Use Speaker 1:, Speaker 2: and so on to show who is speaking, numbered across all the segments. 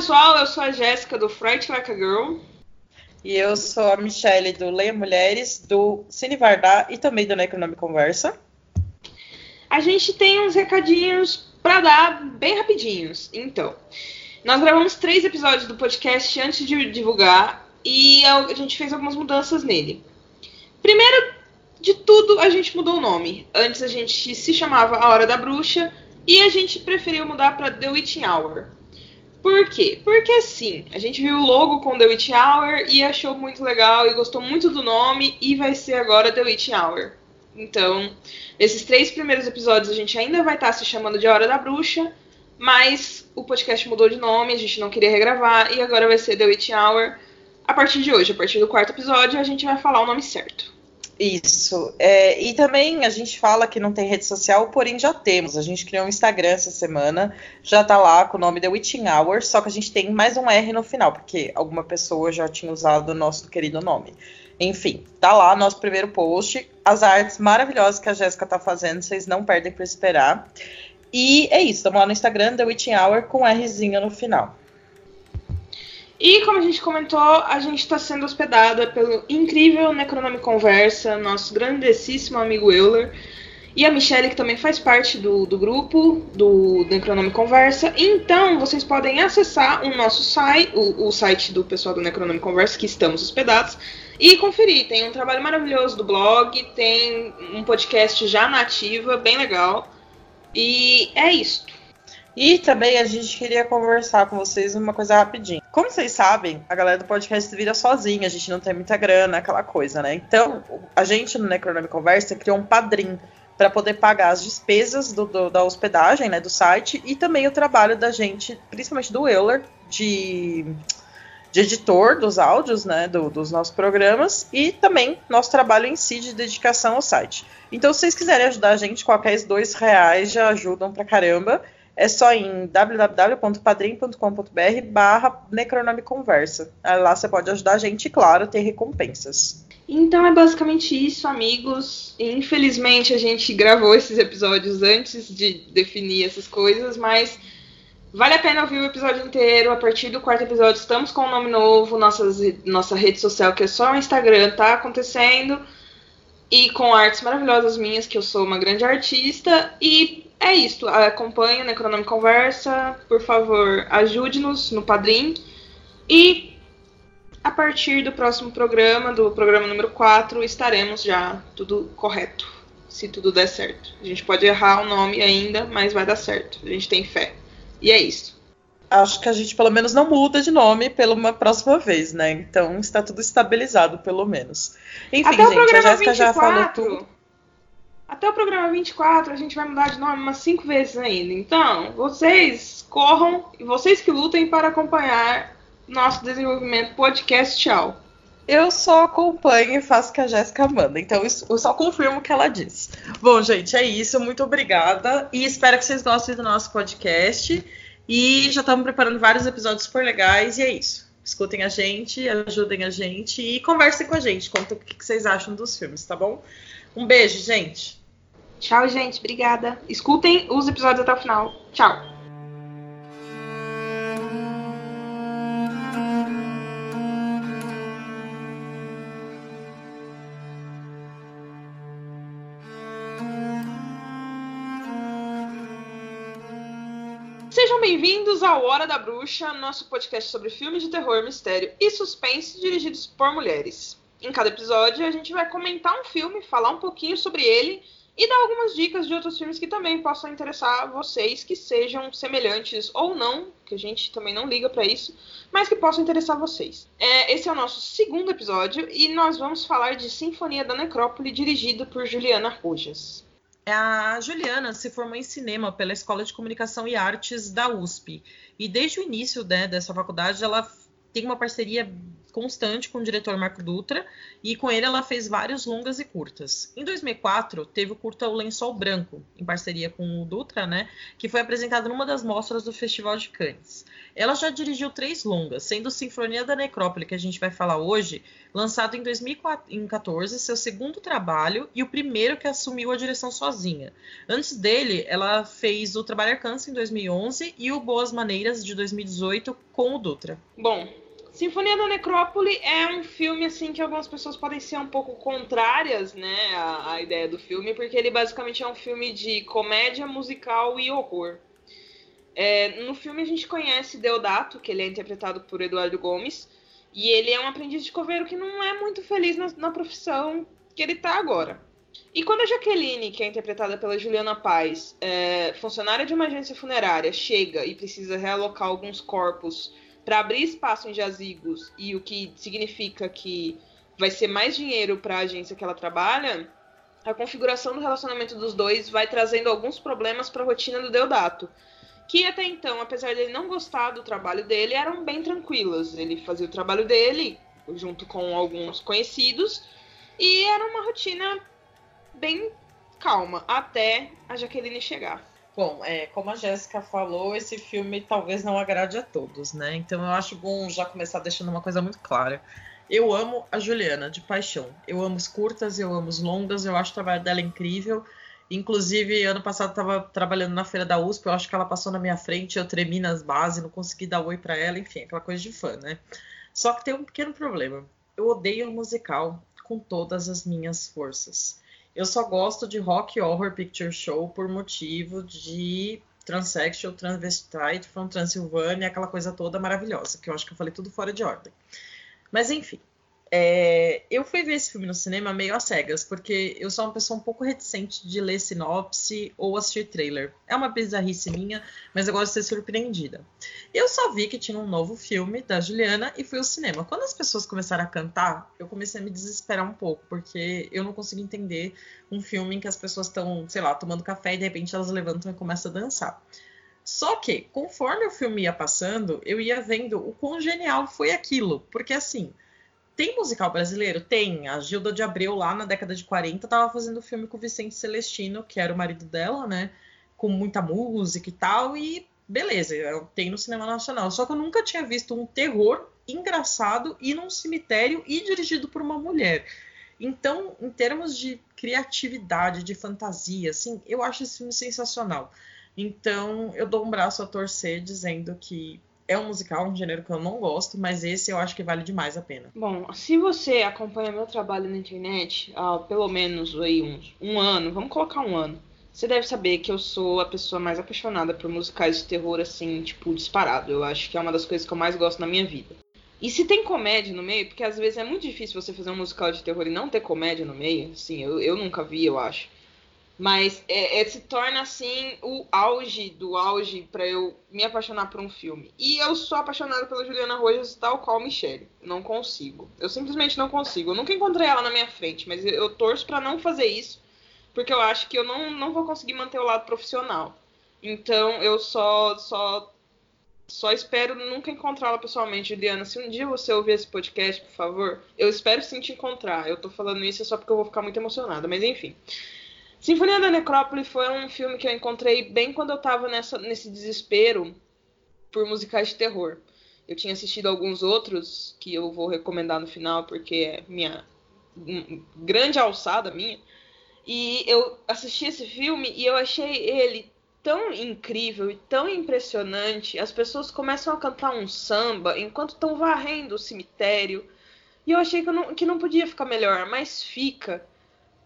Speaker 1: Pessoal. Eu sou a Jéssica do Fright Like a Girl.
Speaker 2: E eu sou a Michelle do Leia Mulheres, do Cine Vardar e também do Necronome Conversa.
Speaker 1: A gente tem uns recadinhos para dar bem rapidinhos. Então, nós gravamos três episódios do podcast antes de divulgar e a gente fez algumas mudanças nele. Primeiro de tudo, a gente mudou o nome. Antes a gente se chamava A Hora da Bruxa e a gente preferiu mudar para The Witching Hour. Por quê? Porque assim, a gente viu o logo com The Witching Hour e achou muito legal e gostou muito do nome e vai ser agora The Witching Hour. Então, nesses três primeiros episódios a gente ainda vai estar se chamando de Hora da Bruxa, mas o podcast mudou de nome, a gente não queria regravar e agora vai ser The Witching Hour. A partir de hoje, a partir do quarto episódio, a gente vai falar o nome certo.
Speaker 2: Isso. É, e também a gente fala que não tem rede social, porém já temos. A gente criou um Instagram essa semana, já tá lá com o nome The Witching Hour, só que a gente tem mais um R no final, porque alguma pessoa já tinha usado o nosso querido nome. Enfim, tá lá nosso primeiro post. As artes maravilhosas que a Jéssica tá fazendo, vocês não perdem por esperar. E é isso, estamos lá no Instagram, The Witching Hour, com Rzinho no final.
Speaker 1: E como a gente comentou, a gente está sendo hospedada pelo incrível Necronome Conversa, nosso grandíssimo amigo Euler, e a Michelle, que também faz parte do, do grupo do Necronome Conversa. Então, vocês podem acessar o nosso site, o, o site do pessoal do Necronome Conversa, que estamos hospedados, e conferir. Tem um trabalho maravilhoso do blog, tem um podcast já nativa, bem legal. E é isso.
Speaker 2: E também a gente queria conversar com vocês uma coisa rapidinho. Como vocês sabem, a galera do podcast vira sozinha, a gente não tem muita grana, aquela coisa, né? Então, a gente no Necronome Conversa criou um padrinho para poder pagar as despesas do, do, da hospedagem, né, do site e também o trabalho da gente, principalmente do Euler, de, de editor dos áudios, né, do, dos nossos programas e também nosso trabalho em si de dedicação ao site. Então, se vocês quiserem ajudar a gente, qualquer dois reais já ajudam pra caramba é só em www.padrim.com.br barra Necronomiconversa. Lá você pode ajudar a gente e, claro, ter recompensas.
Speaker 1: Então é basicamente isso, amigos. Infelizmente a gente gravou esses episódios antes de definir essas coisas, mas vale a pena ouvir o episódio inteiro. A partir do quarto episódio estamos com um nome novo, nossas, nossa rede social que é só o Instagram tá acontecendo. E com artes maravilhosas minhas, que eu sou uma grande artista. E é isso. Acompanhe o Necronome Conversa. Por favor, ajude-nos no Padrim. E a partir do próximo programa, do programa número 4, estaremos já tudo correto. Se tudo der certo. A gente pode errar o nome ainda, mas vai dar certo. A gente tem fé. E é isso.
Speaker 2: Acho que a gente pelo menos não muda de nome pela uma próxima vez, né? Então está tudo estabilizado, pelo menos. Enfim,
Speaker 1: Até
Speaker 2: gente, a Jéssica já falou tudo.
Speaker 1: Até o programa 24 a gente vai mudar de nome umas cinco vezes ainda. Então, vocês corram e vocês que lutem para acompanhar nosso desenvolvimento podcast. Tchau.
Speaker 2: Eu só acompanho e faço o que a Jéssica manda. Então, eu só confirmo o que ela diz. Bom, gente, é isso. Muito obrigada. E espero que vocês gostem do nosso podcast. E já estamos preparando vários episódios super legais. E é isso. Escutem a gente, ajudem a gente e conversem com a gente. Conta o que vocês acham dos filmes, tá bom? Um beijo, gente.
Speaker 1: Tchau, gente. Obrigada. Escutem os episódios até o final. Tchau. Sejam bem-vindos ao Hora da Bruxa, nosso podcast sobre filmes de terror, mistério e suspense dirigidos por mulheres. Em cada episódio, a gente vai comentar um filme, falar um pouquinho sobre ele e dar algumas dicas de outros filmes que também possam interessar vocês, que sejam semelhantes ou não, que a gente também não liga para isso, mas que possam interessar vocês. É, esse é o nosso segundo episódio e nós vamos falar de Sinfonia da Necrópole, dirigido por Juliana Rojas.
Speaker 2: A Juliana se formou em cinema pela Escola de Comunicação e Artes da USP. E desde o início né, dessa faculdade, ela tem uma parceria constante com o diretor Marco Dutra, e com ele ela fez vários longas e curtas. Em 2004, teve o curta O Lençol Branco, em parceria com o Dutra, né, que foi apresentado numa das mostras do Festival de Cannes. Ela já dirigiu três longas, sendo Sinfonia da Necrópole, que a gente vai falar hoje, lançado em 2014, seu segundo trabalho e o primeiro que assumiu a direção sozinha. Antes dele, ela fez o Trabalhar Cansa em 2011 e o Boas Maneiras de 2018 com o Dutra.
Speaker 1: Bom, Sinfonia da Necrópole é um filme assim que algumas pessoas podem ser um pouco contrárias, né, à, à, ideia do filme, porque ele basicamente é um filme de comédia musical e horror. É, no filme a gente conhece Deodato, que ele é interpretado por Eduardo Gomes, e ele é um aprendiz de coveiro que não é muito feliz na, na profissão que ele está agora. E quando a Jaqueline, que é interpretada pela Juliana Paz, é, funcionária de uma agência funerária, chega e precisa realocar alguns corpos para abrir espaço em jazigos e o que significa que vai ser mais dinheiro para a agência que ela trabalha, a configuração do relacionamento dos dois vai trazendo alguns problemas para a rotina do Deodato. Que até então, apesar dele não gostar do trabalho dele, eram bem tranquilas. Ele fazia o trabalho dele junto com alguns conhecidos e era uma rotina bem calma até a Jaqueline chegar.
Speaker 2: Bom, é, como a Jéssica falou, esse filme talvez não agrade a todos, né? Então eu acho bom já começar deixando uma coisa muito clara. Eu amo a Juliana, de paixão. Eu amo os curtas, eu amo os longas, eu acho o trabalho dela incrível. Inclusive, ano passado estava trabalhando na feira da USP, eu acho que ela passou na minha frente, eu tremi nas bases, não consegui dar oi para ela, enfim, aquela coisa de fã, né? Só que tem um pequeno problema. Eu odeio o musical com todas as minhas forças. Eu só gosto de Rock Horror Picture Show por motivo de Transsexual, Transvestite from Transylvania, aquela coisa toda maravilhosa, que eu acho que eu falei tudo fora de ordem. Mas enfim, é, eu fui ver esse filme no cinema meio às cegas, porque eu sou uma pessoa um pouco reticente de ler sinopse ou assistir trailer. É uma bizarrice minha, mas eu gosto de ser surpreendida. Eu só vi que tinha um novo filme da Juliana e fui ao cinema. Quando as pessoas começaram a cantar, eu comecei a me desesperar um pouco, porque eu não consigo entender um filme em que as pessoas estão, sei lá, tomando café e de repente elas levantam e começam a dançar. Só que, conforme o filme ia passando, eu ia vendo o quão genial foi aquilo. Porque assim tem musical brasileiro? Tem. A Gilda de Abreu, lá na década de 40, tava fazendo filme com o Vicente Celestino, que era o marido dela, né? Com muita música e tal, e beleza, tem no cinema nacional. Só que eu nunca tinha visto um terror engraçado e num cemitério e dirigido por uma mulher. Então, em termos de criatividade, de fantasia, assim, eu acho esse filme sensacional. Então, eu dou um braço a torcer dizendo que é um musical, um gênero que eu não gosto, mas esse eu acho que vale demais a pena.
Speaker 1: Bom, se você acompanha meu trabalho na internet há pelo menos aí uns, um ano, vamos colocar um ano, você deve saber que eu sou a pessoa mais apaixonada por musicais de terror, assim, tipo, disparado. Eu acho que é uma das coisas que eu mais gosto na minha vida. E se tem comédia no meio, porque às vezes é muito difícil você fazer um musical de terror e não ter comédia no meio, assim, eu, eu nunca vi, eu acho. Mas é, é, se torna assim o auge do auge para eu me apaixonar por um filme. E eu sou apaixonada pela Juliana Rojas tal qual Michelle. Não consigo. Eu simplesmente não consigo. Eu nunca encontrei ela na minha frente, mas eu, torço para não fazer isso, porque eu acho que eu não, não vou conseguir manter o lado profissional. Então eu só só só espero nunca encontrá-la pessoalmente, Juliana. Se um dia você ouvir esse podcast, por favor, eu espero sim te encontrar. Eu tô falando isso só porque eu vou ficar muito emocionada, mas enfim. Sinfonia da Necrópole foi um filme que eu encontrei bem quando eu tava nessa, nesse desespero por musicais de terror. Eu tinha assistido alguns outros que eu vou recomendar no final porque é minha grande alçada minha. E eu assisti esse filme e eu achei ele tão incrível e tão impressionante. As pessoas começam a cantar um samba enquanto estão varrendo o cemitério. E eu achei que, não, que não podia ficar melhor, mas fica.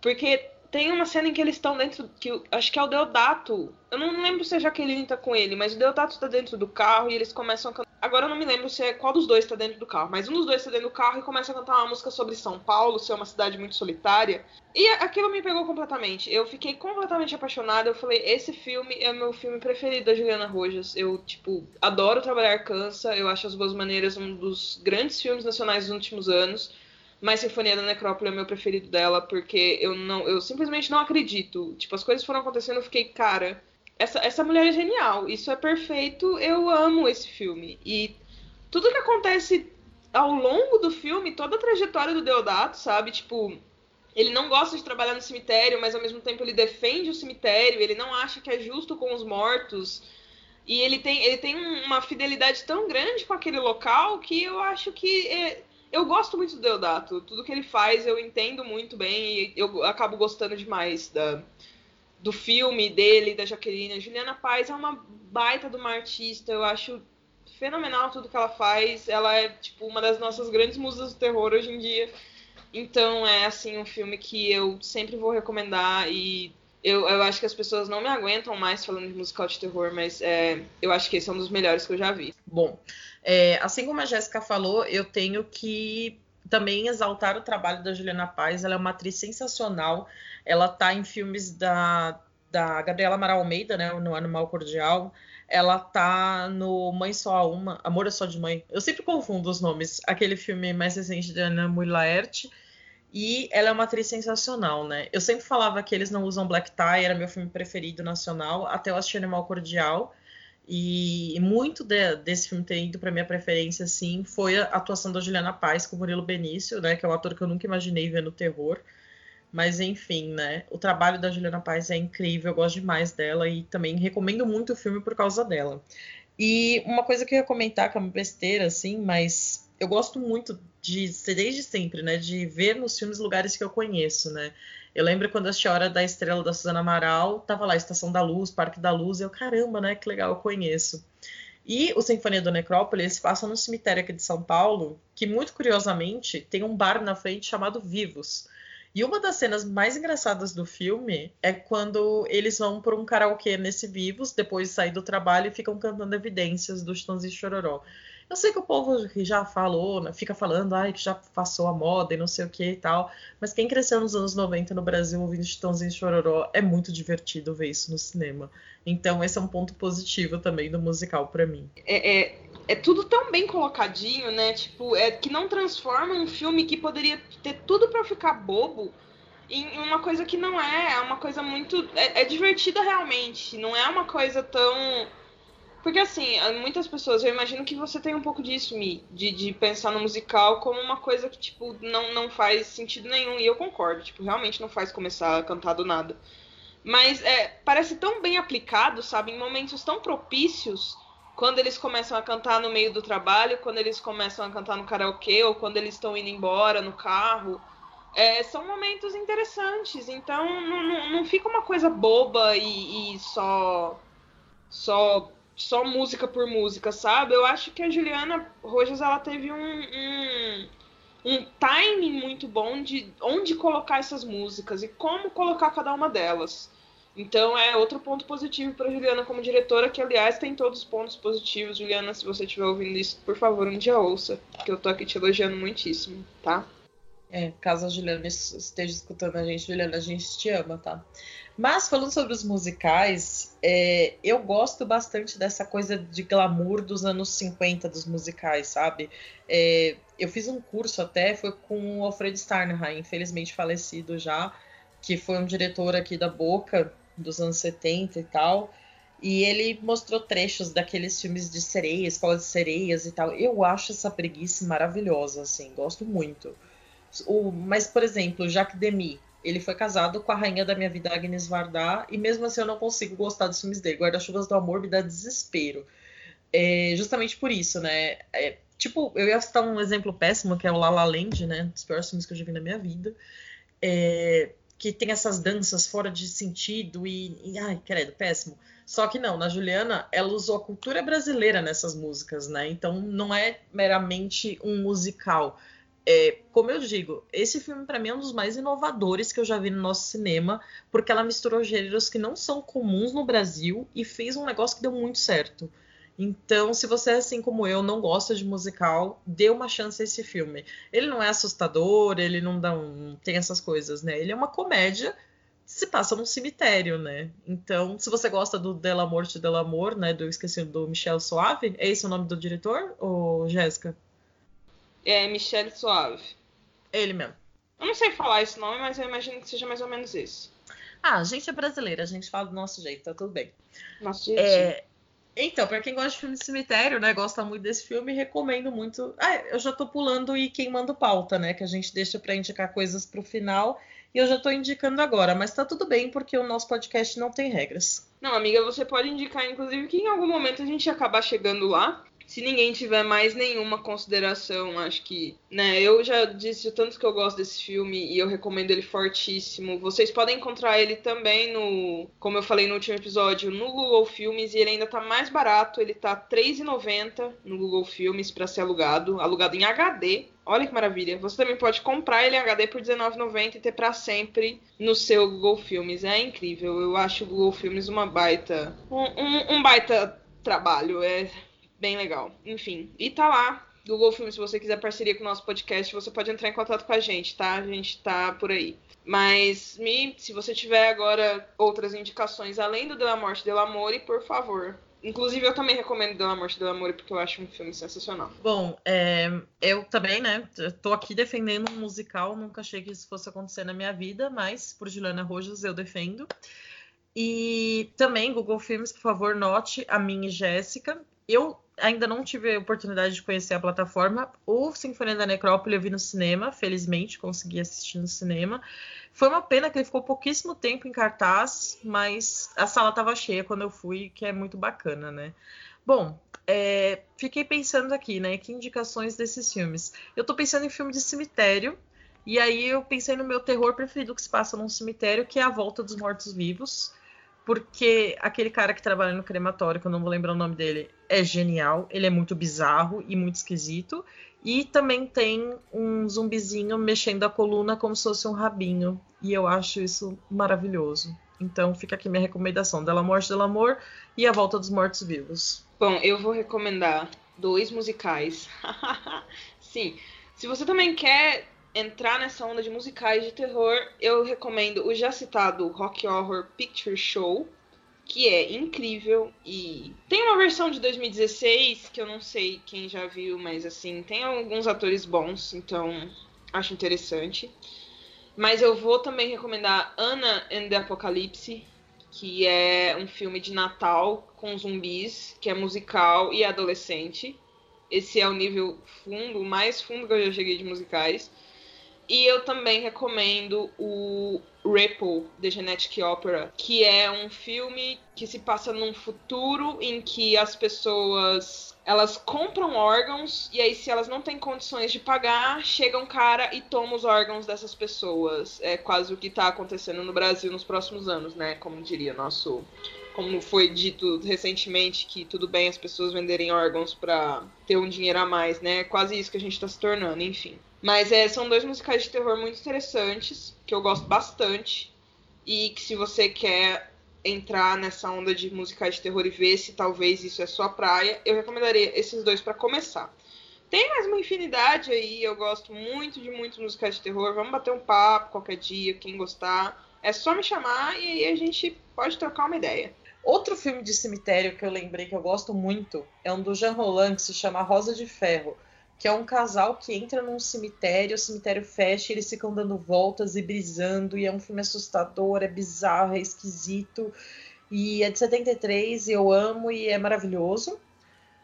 Speaker 1: Porque tem uma cena em que eles estão dentro. que Acho que é o Deodato. Eu não lembro se a Jaqueline tá com ele, mas o Deodato tá dentro do carro e eles começam a cantar. Agora eu não me lembro se é qual dos dois tá dentro do carro, mas um dos dois tá dentro do carro e começa a cantar uma música sobre São Paulo, ser uma cidade muito solitária. E aquilo me pegou completamente. Eu fiquei completamente apaixonada. Eu falei, esse filme é meu filme preferido da Juliana Rojas. Eu, tipo, adoro Trabalhar Cansa. Eu acho As Boas Maneiras um dos grandes filmes nacionais dos últimos anos. Mas Sinfonia da Necrópole é o meu preferido dela, porque eu não, eu simplesmente não acredito. Tipo, as coisas foram acontecendo, eu fiquei, cara, essa, essa mulher é genial, isso é perfeito, eu amo esse filme. E tudo que acontece ao longo do filme, toda a trajetória do Deodato, sabe? Tipo, ele não gosta de trabalhar no cemitério, mas ao mesmo tempo ele defende o cemitério, ele não acha que é justo com os mortos. E ele tem, ele tem uma fidelidade tão grande com aquele local que eu acho que. É, eu gosto muito do Deodato. Tudo que ele faz eu entendo muito bem e eu acabo gostando demais da, do filme dele, da Jaqueline. A Juliana Paz é uma baita de uma artista. Eu acho fenomenal tudo que ela faz. Ela é, tipo, uma das nossas grandes musas do terror hoje em dia. Então é assim um filme que eu sempre vou recomendar e eu, eu acho que as pessoas não me aguentam mais falando de musical de terror, mas é, eu acho que esse é um dos melhores que eu já vi.
Speaker 2: Bom, é, assim como a Jéssica falou, eu tenho que também exaltar o trabalho da Juliana Paz. Ela é uma atriz sensacional. Ela tá em filmes da, da Gabriela Amaral Almeida, né, no Animal Cordial. Ela tá no Mãe Só a Uma, Amor é Só de Mãe. Eu sempre confundo os nomes. Aquele filme mais recente de Ana Mui Laerte e ela é uma atriz sensacional, né? Eu sempre falava que eles não usam black tie, era meu filme preferido nacional, até eu assisti Animal Cordial. E muito de, desse filme ter ido para minha preferência, assim, foi a atuação da Juliana Paz com o Murilo Benício, né? Que é um ator que eu nunca imaginei ver no terror. Mas enfim, né? O trabalho da Juliana Paz é incrível, eu gosto demais dela e também recomendo muito o filme por causa dela. E uma coisa que eu ia comentar, que é uma besteira, assim, mas eu gosto muito de ser desde sempre, né? De ver nos filmes lugares que eu conheço, né? Eu lembro quando assisti a Hora da Estrela da Suzana Amaral, tava lá Estação da Luz, Parque da Luz, e eu, caramba, né? Que legal, eu conheço. E o Sinfonia do Necrópole, eles passam no cemitério aqui de São Paulo, que muito curiosamente tem um bar na frente chamado Vivos. E uma das cenas mais engraçadas do filme é quando eles vão por um karaokê nesse Vivos, depois de sair do trabalho e ficam cantando evidências do Chitãozinho Chororó. Eu sei que o povo que já falou, né, fica falando, ai, que já passou a moda e não sei o que e tal, mas quem cresceu nos anos 90 no Brasil ouvindo Chitãozinho Chororó, é muito divertido ver isso no cinema. Então esse é um ponto positivo também do musical para mim.
Speaker 1: É, é, é, tudo tão bem colocadinho, né? Tipo, é que não transforma um filme que poderia ter tudo para ficar bobo em uma coisa que não é, é uma coisa muito. É, é divertida realmente, não é uma coisa tão porque assim, muitas pessoas, eu imagino que você tem um pouco disso, Mi, de, de pensar no musical como uma coisa que, tipo, não, não faz sentido nenhum. E eu concordo, tipo, realmente não faz começar a cantar do nada. Mas é, parece tão bem aplicado, sabe? Em momentos tão propícios, quando eles começam a cantar no meio do trabalho, quando eles começam a cantar no karaokê, ou quando eles estão indo embora no carro. É, são momentos interessantes, então não, não, não fica uma coisa boba e, e só só só música por música, sabe? Eu acho que a Juliana Rojas ela teve um, um, um timing muito bom de onde colocar essas músicas e como colocar cada uma delas. Então é outro ponto positivo para Juliana como diretora, que aliás tem todos os pontos positivos. Juliana, se você estiver ouvindo isso, por favor, um dia ouça, que eu tô aqui te elogiando muitíssimo, tá?
Speaker 2: É, caso a Juliana esteja escutando a gente, Juliana, a gente te ama, tá? Mas falando sobre os musicais, é, eu gosto bastante dessa coisa de glamour dos anos 50 dos musicais, sabe? É, eu fiz um curso até, foi com o Alfred Steinheim, infelizmente falecido já, que foi um diretor aqui da Boca dos anos 70 e tal. E ele mostrou trechos daqueles filmes de sereias, escola de sereias e tal. Eu acho essa preguiça maravilhosa, assim, gosto muito. O, mas, por exemplo, Jacques Demy, ele foi casado com a rainha da minha vida, Agnes Varda, e mesmo assim eu não consigo gostar dos filmes dele. Guarda-chuvas do Amor me dá desespero. É, justamente por isso, né? É, tipo, eu ia citar um exemplo péssimo, que é o La La Land, né? Dos piores filmes que eu já vi na minha vida. É, que tem essas danças fora de sentido e, e, ai, credo, péssimo. Só que não, na Juliana, ela usou a cultura brasileira nessas músicas, né? Então não é meramente um musical. É, como eu digo, esse filme para mim é um dos mais inovadores que eu já vi no nosso cinema, porque ela misturou gêneros que não são comuns no Brasil e fez um negócio que deu muito certo. Então, se você, assim como eu, não gosta de musical, dê uma chance a esse filme. Ele não é assustador, ele não dá um, tem essas coisas, né? Ele é uma comédia que se passa num cemitério, né? Então, se você gosta do Della Morte Del Amor, né? Do esqueci do Michel Soave, é esse o nome do diretor, ou Jéssica?
Speaker 1: É Michelle Suave.
Speaker 2: Ele mesmo.
Speaker 1: Eu não sei falar esse nome, mas eu imagino que seja mais ou menos isso.
Speaker 2: Ah, a gente é brasileira, a gente fala do nosso jeito, tá tudo bem.
Speaker 1: Nosso jeito.
Speaker 2: É, Então, para quem gosta de filme de cemitério, né, gosta muito desse filme, recomendo muito. Ah, eu já tô pulando e queimando pauta, né, que a gente deixa para indicar coisas pro final, e eu já tô indicando agora, mas tá tudo bem porque o nosso podcast não tem regras.
Speaker 1: Não, amiga, você pode indicar inclusive que em algum momento a gente acabar chegando lá se ninguém tiver mais nenhuma consideração, acho que, né, eu já disse o tanto que eu gosto desse filme e eu recomendo ele fortíssimo. Vocês podem encontrar ele também no, como eu falei no último episódio, no Google Filmes e ele ainda tá mais barato, ele tá R$3,90 no Google Filmes para ser alugado, alugado em HD. Olha que maravilha. Você também pode comprar ele em HD por R$19,90 e ter para sempre no seu Google Filmes. É incrível. Eu acho o Google Filmes uma baita. Um, um, um baita trabalho. É bem legal. Enfim, e tá lá. Google Filmes, se você quiser parceria com o nosso podcast, você pode entrar em contato com a gente, tá? A gente tá por aí. Mas, me, se você tiver agora outras indicações além do La Morte del Amore, por favor, Inclusive, eu também recomendo Della Morte del Amore, porque eu acho um filme sensacional.
Speaker 2: Bom, é, eu também, né? Tô aqui defendendo um musical, nunca achei que isso fosse acontecer na minha vida, mas por Juliana Rojas eu defendo. E também, Google Filmes, por favor, note a minha e Jéssica. Eu ainda não tive a oportunidade de conhecer a plataforma. O Sinfonia da Necrópole eu vi no cinema, felizmente consegui assistir no cinema. Foi uma pena que ele ficou pouquíssimo tempo em cartaz, mas a sala estava cheia quando eu fui, que é muito bacana, né? Bom, é, fiquei pensando aqui, né? Que indicações desses filmes? Eu tô pensando em filme de cemitério. E aí eu pensei no meu terror preferido que se passa num cemitério, que é A Volta dos Mortos Vivos porque aquele cara que trabalha no crematório, que eu não vou lembrar o nome dele, é genial. Ele é muito bizarro e muito esquisito. E também tem um zumbizinho mexendo a coluna como se fosse um rabinho. E eu acho isso maravilhoso. Então fica aqui minha recomendação: Dela Morte, Del Amor e A Volta dos Mortos Vivos.
Speaker 1: Bom, eu vou recomendar dois musicais. Sim. Se você também quer entrar nessa onda de musicais de terror, eu recomendo o já citado Rock Horror Picture Show, que é incrível e tem uma versão de 2016 que eu não sei quem já viu, mas assim, tem alguns atores bons, então acho interessante. Mas eu vou também recomendar Anna and the Apocalypse, que é um filme de Natal com zumbis, que é musical e adolescente. Esse é o nível fundo, mais fundo que eu já cheguei de musicais. E eu também recomendo o Ripple, The Genetic Opera, que é um filme que se passa num futuro em que as pessoas elas compram órgãos e aí se elas não têm condições de pagar, chega um cara e toma os órgãos dessas pessoas. É quase o que está acontecendo no Brasil nos próximos anos, né? Como diria nosso como foi dito recentemente que tudo bem as pessoas venderem órgãos para ter um dinheiro a mais, né? É quase isso que a gente está se tornando, enfim. Mas é, são dois musicais de terror muito interessantes, que eu gosto bastante. E que se você quer entrar nessa onda de musicais de terror e ver se talvez isso é sua praia, eu recomendaria esses dois para começar. Tem mais uma infinidade aí, eu gosto muito de muitos musicais de terror. Vamos bater um papo qualquer dia, quem gostar. É só me chamar e aí a gente pode trocar uma ideia.
Speaker 2: Outro filme de cemitério que eu lembrei que eu gosto muito é um do Jean Roland que se chama Rosa de Ferro que é um casal que entra num cemitério, o cemitério fecha, eles ficam dando voltas e brisando, e é um filme assustador, é bizarro, é esquisito, e é de 73, e eu amo e é maravilhoso.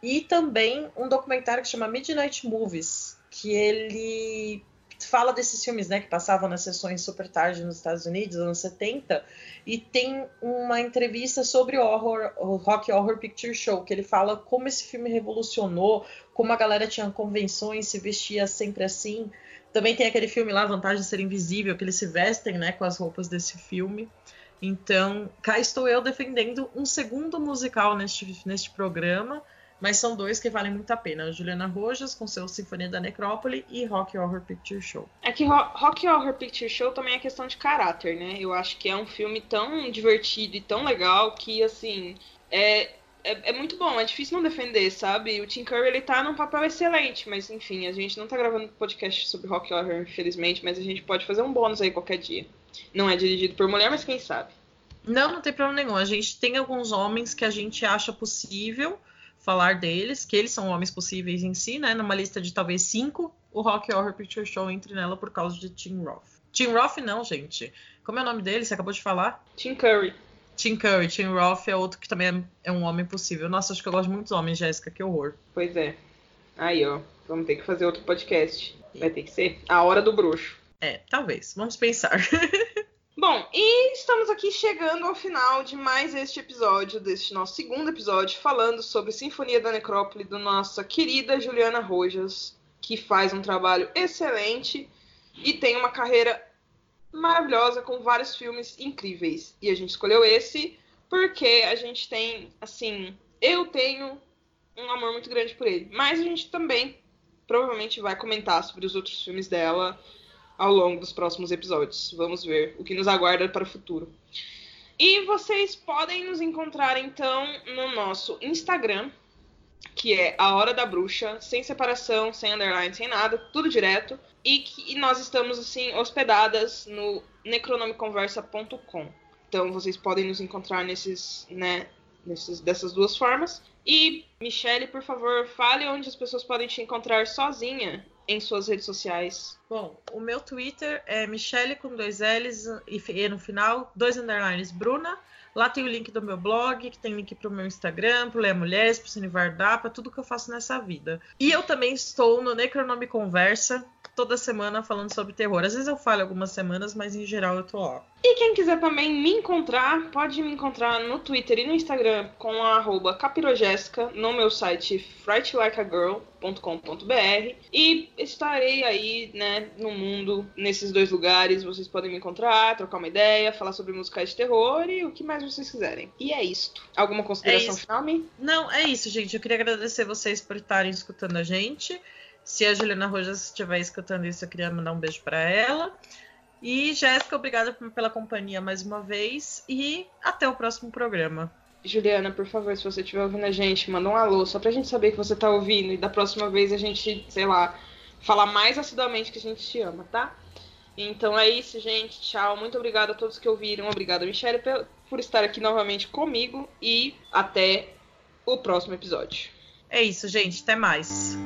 Speaker 2: E também um documentário que chama Midnight Movies, que ele fala desses filmes, né, que passavam nas sessões super tarde nos Estados Unidos, anos 70, e tem uma entrevista sobre o horror, o Rock Horror Picture Show, que ele fala como esse filme revolucionou, como a galera tinha convenções, se vestia sempre assim. Também tem aquele filme lá, Vantagem de Ser Invisível, que eles se vestem, né, com as roupas desse filme. Então, cá estou eu defendendo um segundo musical neste, neste programa, mas são dois que valem muito a pena. Juliana Rojas com seu Sinfonia da Necrópole e Rock Horror Picture Show.
Speaker 1: É que Rock Horror Picture Show também é questão de caráter, né? Eu acho que é um filme tão divertido e tão legal que, assim, é, é, é, muito bom, é difícil não defender, sabe? O Tim Curry, ele tá num papel excelente, mas enfim, a gente não tá gravando podcast sobre Rock Horror, infelizmente, mas a gente pode fazer um bônus aí qualquer dia. Não é dirigido por mulher, mas quem sabe?
Speaker 2: Não, não tem problema nenhum. A gente tem alguns homens que a gente acha possível falar deles, que eles são homens possíveis em si, né? Numa lista de talvez cinco, o Rock Horror Picture Show entre nela por causa de Tim Roth. Tim Roth não, gente. Como é o nome dele? Você acabou de falar?
Speaker 1: Tim Curry.
Speaker 2: Tim Curry, Tim Roth é outro que também é um homem possível. Nossa, acho que eu gosto muito dos homens, Jéssica, que horror.
Speaker 1: Pois é. Aí, ó, vamos ter que fazer outro podcast. Vai ter que ser a hora do bruxo.
Speaker 2: É, talvez. Vamos pensar.
Speaker 1: Bom, e estamos aqui chegando ao final de mais este episódio, deste nosso segundo episódio, falando sobre Sinfonia da Necrópole, da nossa querida Juliana Rojas, que faz um trabalho excelente e tem uma carreira maravilhosa com vários filmes incríveis. E a gente escolheu esse porque a gente tem, assim, eu tenho um amor muito grande por ele. Mas a gente também provavelmente vai comentar sobre os outros filmes dela ao longo dos próximos episódios. Vamos ver o que nos aguarda para o futuro. E vocês podem nos encontrar então no nosso Instagram, que é a Hora da Bruxa, sem separação, sem underline, sem nada, tudo direto. E que nós estamos assim hospedadas no necronomiconversa.com. Então vocês podem nos encontrar nesses, né, nesses, dessas duas formas. E, Michele, por favor, fale onde as pessoas podem te encontrar sozinha em suas redes sociais.
Speaker 2: Bom, o meu Twitter é Michele com dois L's e no final, dois underlines Bruna. Lá tem o link do meu blog, que tem link pro meu Instagram, pro Leia Mulheres, pro Cine Vardar, pra tudo que eu faço nessa vida. E eu também estou no Necronome Conversa, toda semana falando sobre terror. Às vezes eu falo algumas semanas, mas em geral eu tô lá.
Speaker 1: E quem quiser também me encontrar, pode me encontrar no Twitter e no Instagram com a arroba capirogésica, no meu site frightlikeagirl.com.br e estarei aí, né, no mundo, nesses dois lugares. Vocês podem me encontrar, trocar uma ideia, falar sobre musicais de terror e o que mais vocês quiserem. E é isto. Alguma consideração é final, Mi?
Speaker 2: Não, é isso, gente. Eu queria agradecer vocês por estarem escutando a gente. Se a Juliana Rojas estiver escutando isso, eu queria mandar um beijo para ela. E Jéssica, obrigada pela companhia mais uma vez e até o próximo programa.
Speaker 1: Juliana, por favor, se você estiver ouvindo a gente, manda um alô, só pra gente saber que você tá ouvindo e da próxima vez a gente, sei lá, falar mais assiduamente que a gente te ama, tá? Então é isso, gente. Tchau. Muito obrigada a todos que ouviram. Obrigada, Michelle, por estar aqui novamente comigo e até o próximo episódio.
Speaker 2: É isso, gente. Até mais.